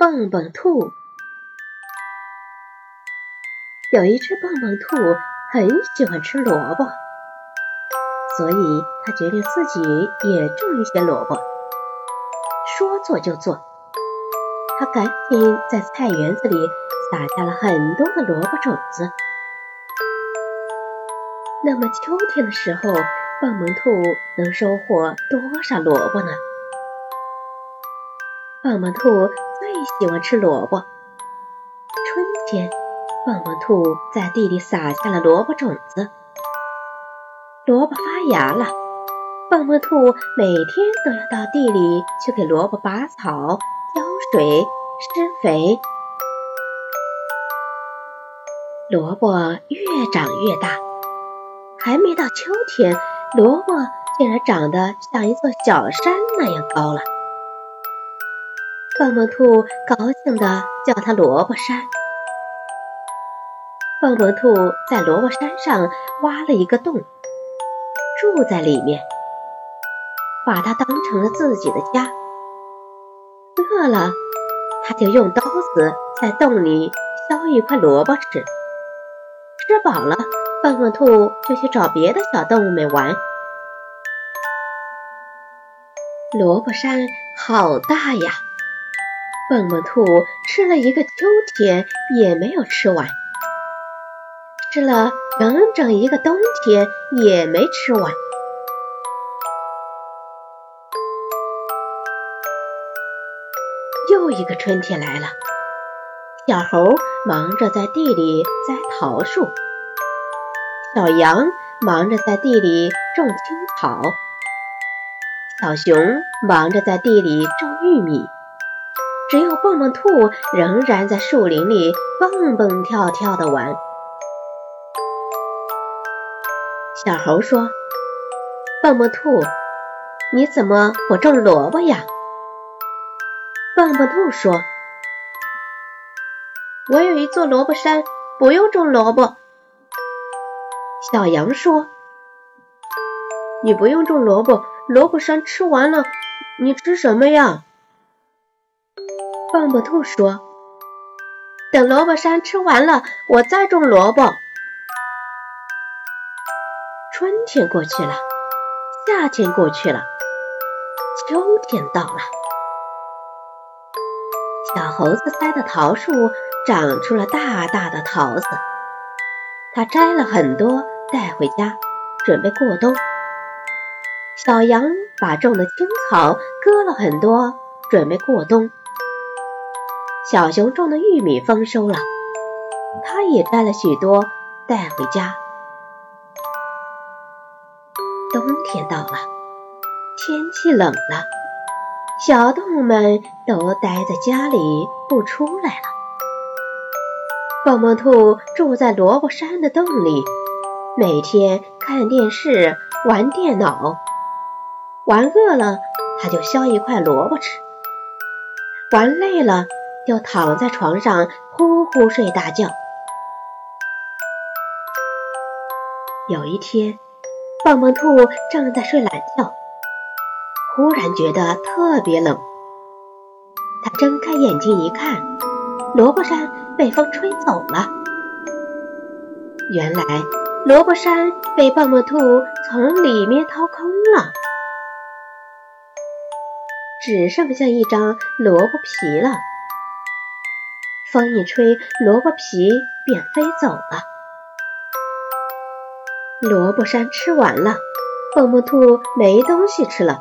蹦蹦兔有一只蹦蹦兔，很喜欢吃萝卜，所以他决定自己也种一些萝卜。说做就做，他赶紧在菜园子里撒下了很多的萝卜种子。那么秋天的时候，蹦蹦兔能收获多少萝卜呢？蹦蹦兔最。喜欢吃萝卜。春天，蹦蹦兔在地里撒下了萝卜种子，萝卜发芽了。蹦蹦兔每天都要到地里去给萝卜拔草、浇水、施肥。萝卜越长越大，还没到秋天，萝卜竟然长得像一座小山那样高了。蹦蹦兔高兴地叫它萝卜山。蹦蹦兔在萝卜山上挖了一个洞，住在里面，把它当成了自己的家。饿了，它就用刀子在洞里削一块萝卜吃。吃饱了，蹦蹦兔就去找别的小动物们玩。萝卜山好大呀！蹦蹦兔吃了一个秋天也没有吃完，吃了整整一个冬天也没吃完。又一个春天来了，小猴忙着在地里栽桃树，小羊忙着在地里种青草，小熊忙着在地里种玉米。只有蹦蹦兔仍然在树林里蹦蹦跳跳的玩。小猴说：“蹦蹦兔，你怎么不种萝卜呀？”蹦蹦兔说：“我有一座萝卜山，不用种萝卜。”小羊说：“你不用种萝卜，萝卜山吃完了，你吃什么呀？”蹦蹦兔说：“等萝卜山吃完了，我再种萝卜。”春天过去了，夏天过去了，秋天到了。小猴子栽的桃树长出了大大的桃子，它摘了很多带回家，准备过冬。小羊把种的青草割了很多，准备过冬。小熊种的玉米丰收了，他也摘了许多带回家。冬天到了，天气冷了，小动物们都待在家里不出来了。蹦蹦兔住在萝卜山的洞里，每天看电视、玩电脑，玩饿了他就削一块萝卜吃，玩累了。就躺在床上呼呼睡大觉。有一天，蹦蹦兔正在睡懒觉，忽然觉得特别冷。他睁开眼睛一看，萝卜山被风吹走了。原来，萝卜山被蹦蹦兔从里面掏空了，只剩下一张萝卜皮了。风一吹，萝卜皮便飞走了。萝卜山吃完了，蹦蹦兔没东西吃了，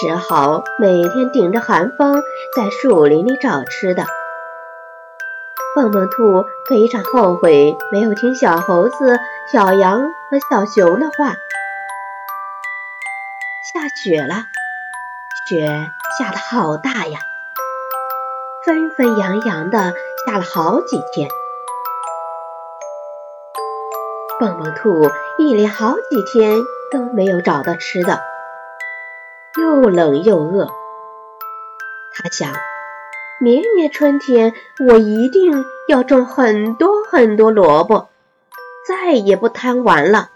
只好每天顶着寒风在树林里找吃的。蹦蹦兔非常后悔没有听小猴子、小羊和小熊的话。下雪了，雪下的好大呀！纷纷扬扬的下了好几天，蹦蹦兔一连好几天都没有找到吃的，又冷又饿。他想，明年春天我一定要种很多很多萝卜，再也不贪玩了。